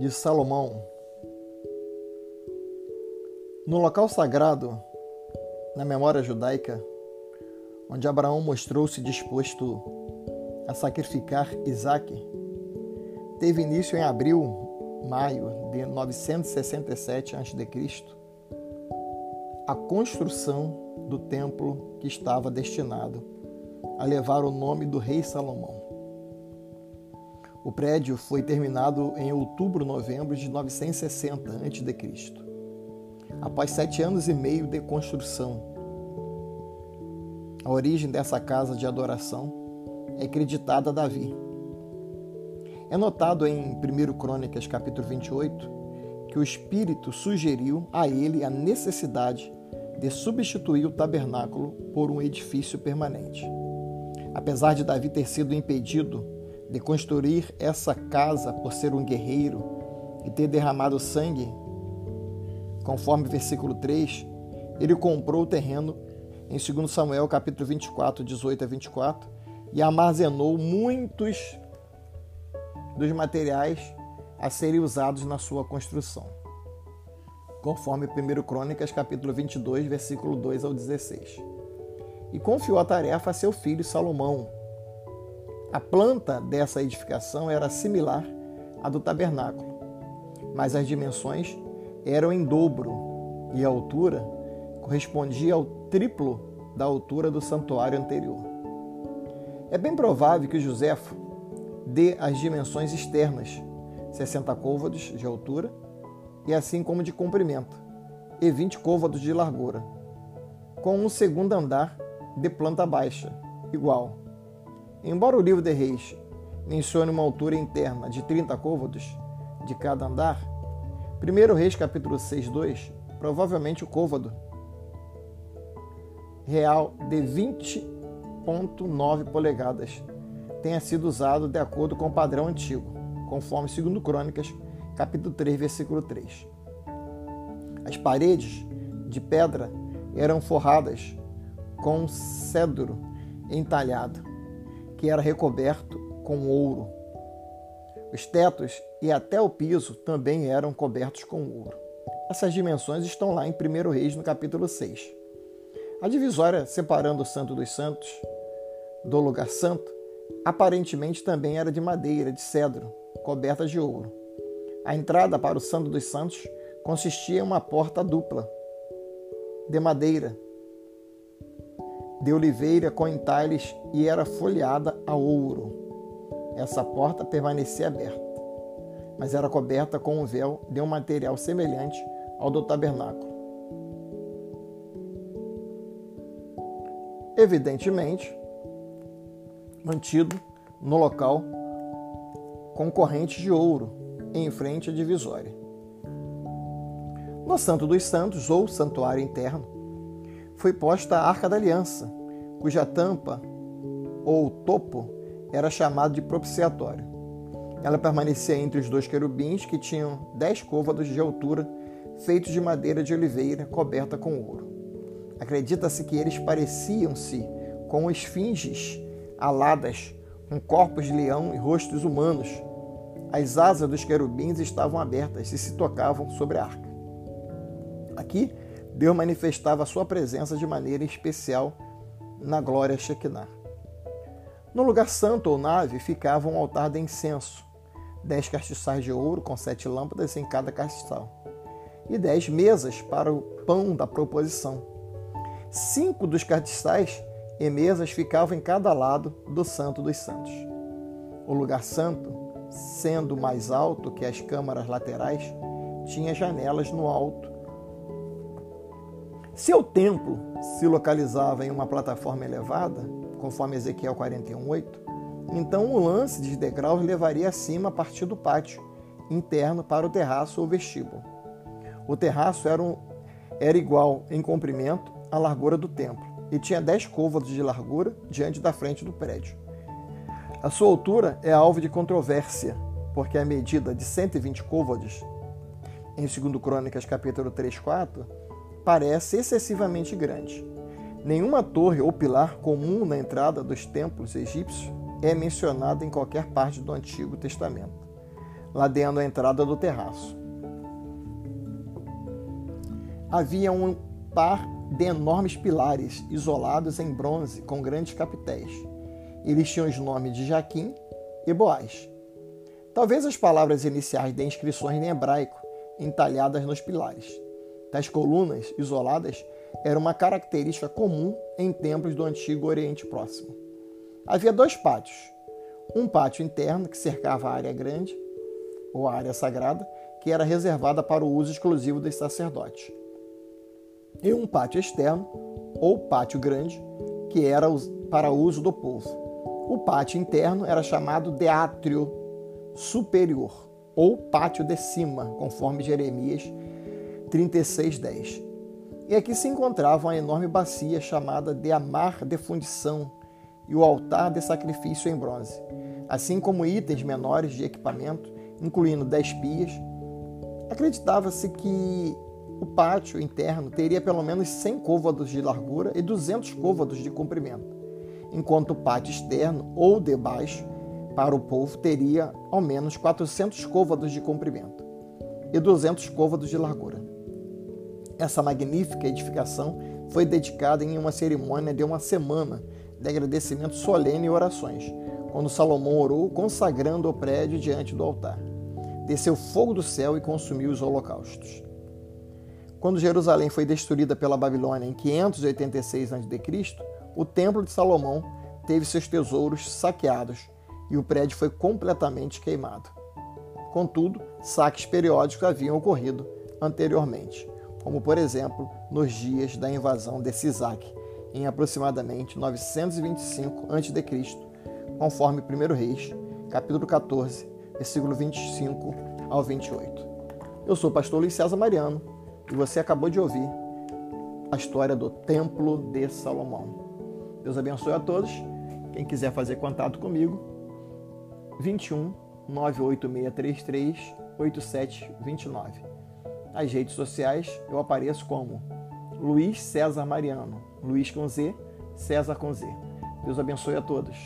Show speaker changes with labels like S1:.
S1: de Salomão. No local sagrado, na memória judaica, onde Abraão mostrou-se disposto a sacrificar Isaque, teve início em abril, maio de 967 a.C., a construção do templo que estava destinado a levar o nome do rei Salomão. O prédio foi terminado em outubro-novembro de 960 a.C., após sete anos e meio de construção. A origem dessa casa de adoração é acreditada a Davi. É notado em 1 Crônicas, capítulo 28, que o Espírito sugeriu a ele a necessidade de substituir o tabernáculo por um edifício permanente. Apesar de Davi ter sido impedido de construir essa casa por ser um guerreiro e ter derramado sangue, conforme versículo 3, ele comprou o terreno em 2 Samuel capítulo 24, 18 a 24, e armazenou muitos dos materiais a serem usados na sua construção, conforme 1 Crônicas capítulo 22, versículo 2 ao 16. E confiou a tarefa a seu filho Salomão, a planta dessa edificação era similar à do tabernáculo, mas as dimensões eram em dobro e a altura correspondia ao triplo da altura do santuário anterior. É bem provável que Joséfo dê as dimensões externas, 60 côvados de altura e assim como de comprimento, e 20 côvados de largura, com um segundo andar de planta baixa, igual, Embora o livro de Reis mencione uma altura interna de 30 côvados de cada andar, 1 Reis capítulo 6, 2, provavelmente o côvado real de 20.9 polegadas tenha sido usado de acordo com o padrão antigo, conforme 2 Crônicas, capítulo 3, versículo 3. As paredes de pedra eram forradas com cedro entalhado que era recoberto com ouro. Os tetos e até o piso também eram cobertos com ouro. Essas dimensões estão lá em 1 Reis, no capítulo 6. A divisória separando o Santo dos Santos do lugar santo aparentemente também era de madeira, de cedro, coberta de ouro. A entrada para o Santo dos Santos consistia em uma porta dupla, de madeira, de oliveira com entalhes e era folheada a ouro. Essa porta permanecia aberta, mas era coberta com um véu de um material semelhante ao do tabernáculo. Evidentemente, mantido no local com correntes de ouro em frente à divisória. No Santo dos Santos, ou santuário interno, foi posta a Arca da Aliança, cuja tampa ou topo era chamado de propiciatório. Ela permanecia entre os dois querubins que tinham dez côvados de altura, feitos de madeira de oliveira coberta com ouro. Acredita-se que eles pareciam-se com esfinges aladas, com corpos de leão e rostos humanos. As asas dos querubins estavam abertas e se tocavam sobre a arca. Aqui Deus manifestava a sua presença de maneira especial na glória Shekinah. No lugar santo ou nave ficava um altar de incenso, dez castiçais de ouro com sete lâmpadas em cada castiçal, e dez mesas para o pão da proposição. Cinco dos castiçais e mesas ficavam em cada lado do Santo dos Santos. O lugar santo, sendo mais alto que as câmaras laterais, tinha janelas no alto se o templo se localizava em uma plataforma elevada, conforme Ezequiel 41:8, então o lance de degraus levaria acima a partir do pátio interno para o terraço ou vestíbulo. O terraço era, um, era igual em comprimento à largura do templo e tinha 10 côvados de largura diante da frente do prédio. A sua altura é alvo de controvérsia, porque a medida de 120 côvados, em 2 Crônicas capítulo 3, 4, parece excessivamente grande. Nenhuma torre ou pilar comum na entrada dos templos egípcios é mencionada em qualquer parte do Antigo Testamento. ladeando a entrada do terraço. Havia um par de enormes pilares isolados em bronze com grandes capitéis. Eles tinham os nomes de Jaquim e Boaz. Talvez as palavras iniciais de inscrições em hebraico entalhadas nos pilares. Tais colunas isoladas eram uma característica comum em templos do antigo Oriente Próximo. Havia dois pátios. Um pátio interno que cercava a área grande, ou a área sagrada, que era reservada para o uso exclusivo dos sacerdotes. E um pátio externo, ou pátio grande, que era para uso do povo. O pátio interno era chamado de átrio superior, ou pátio de cima, conforme Jeremias 36:10. E aqui se encontrava uma enorme bacia chamada de amar de fundição e o altar de sacrifício em bronze, assim como itens menores de equipamento, incluindo dez pias. Acreditava-se que o pátio interno teria pelo menos 100 côvados de largura e 200 côvados de comprimento, enquanto o pátio externo ou de baixo para o povo teria ao menos 400 côvados de comprimento e 200 côvados de largura. Essa magnífica edificação foi dedicada em uma cerimônia de uma semana de agradecimento solene e orações, quando Salomão orou consagrando o prédio diante do altar. Desceu fogo do céu e consumiu os holocaustos. Quando Jerusalém foi destruída pela Babilônia em 586 a.C., o templo de Salomão teve seus tesouros saqueados e o prédio foi completamente queimado. Contudo, saques periódicos haviam ocorrido anteriormente, como por exemplo nos dias da invasão de Sisac, em aproximadamente 925 a.C., conforme 1 Reis, capítulo 14, versículo 25 ao 28. Eu sou o pastor Luiz César Mariano e você acabou de ouvir a história do Templo de Salomão. Deus abençoe a todos. Quem quiser fazer contato comigo, 21 98633 8729. Nas redes sociais eu apareço como Luiz César Mariano, Luiz com Z, César com Z. Deus abençoe a todos.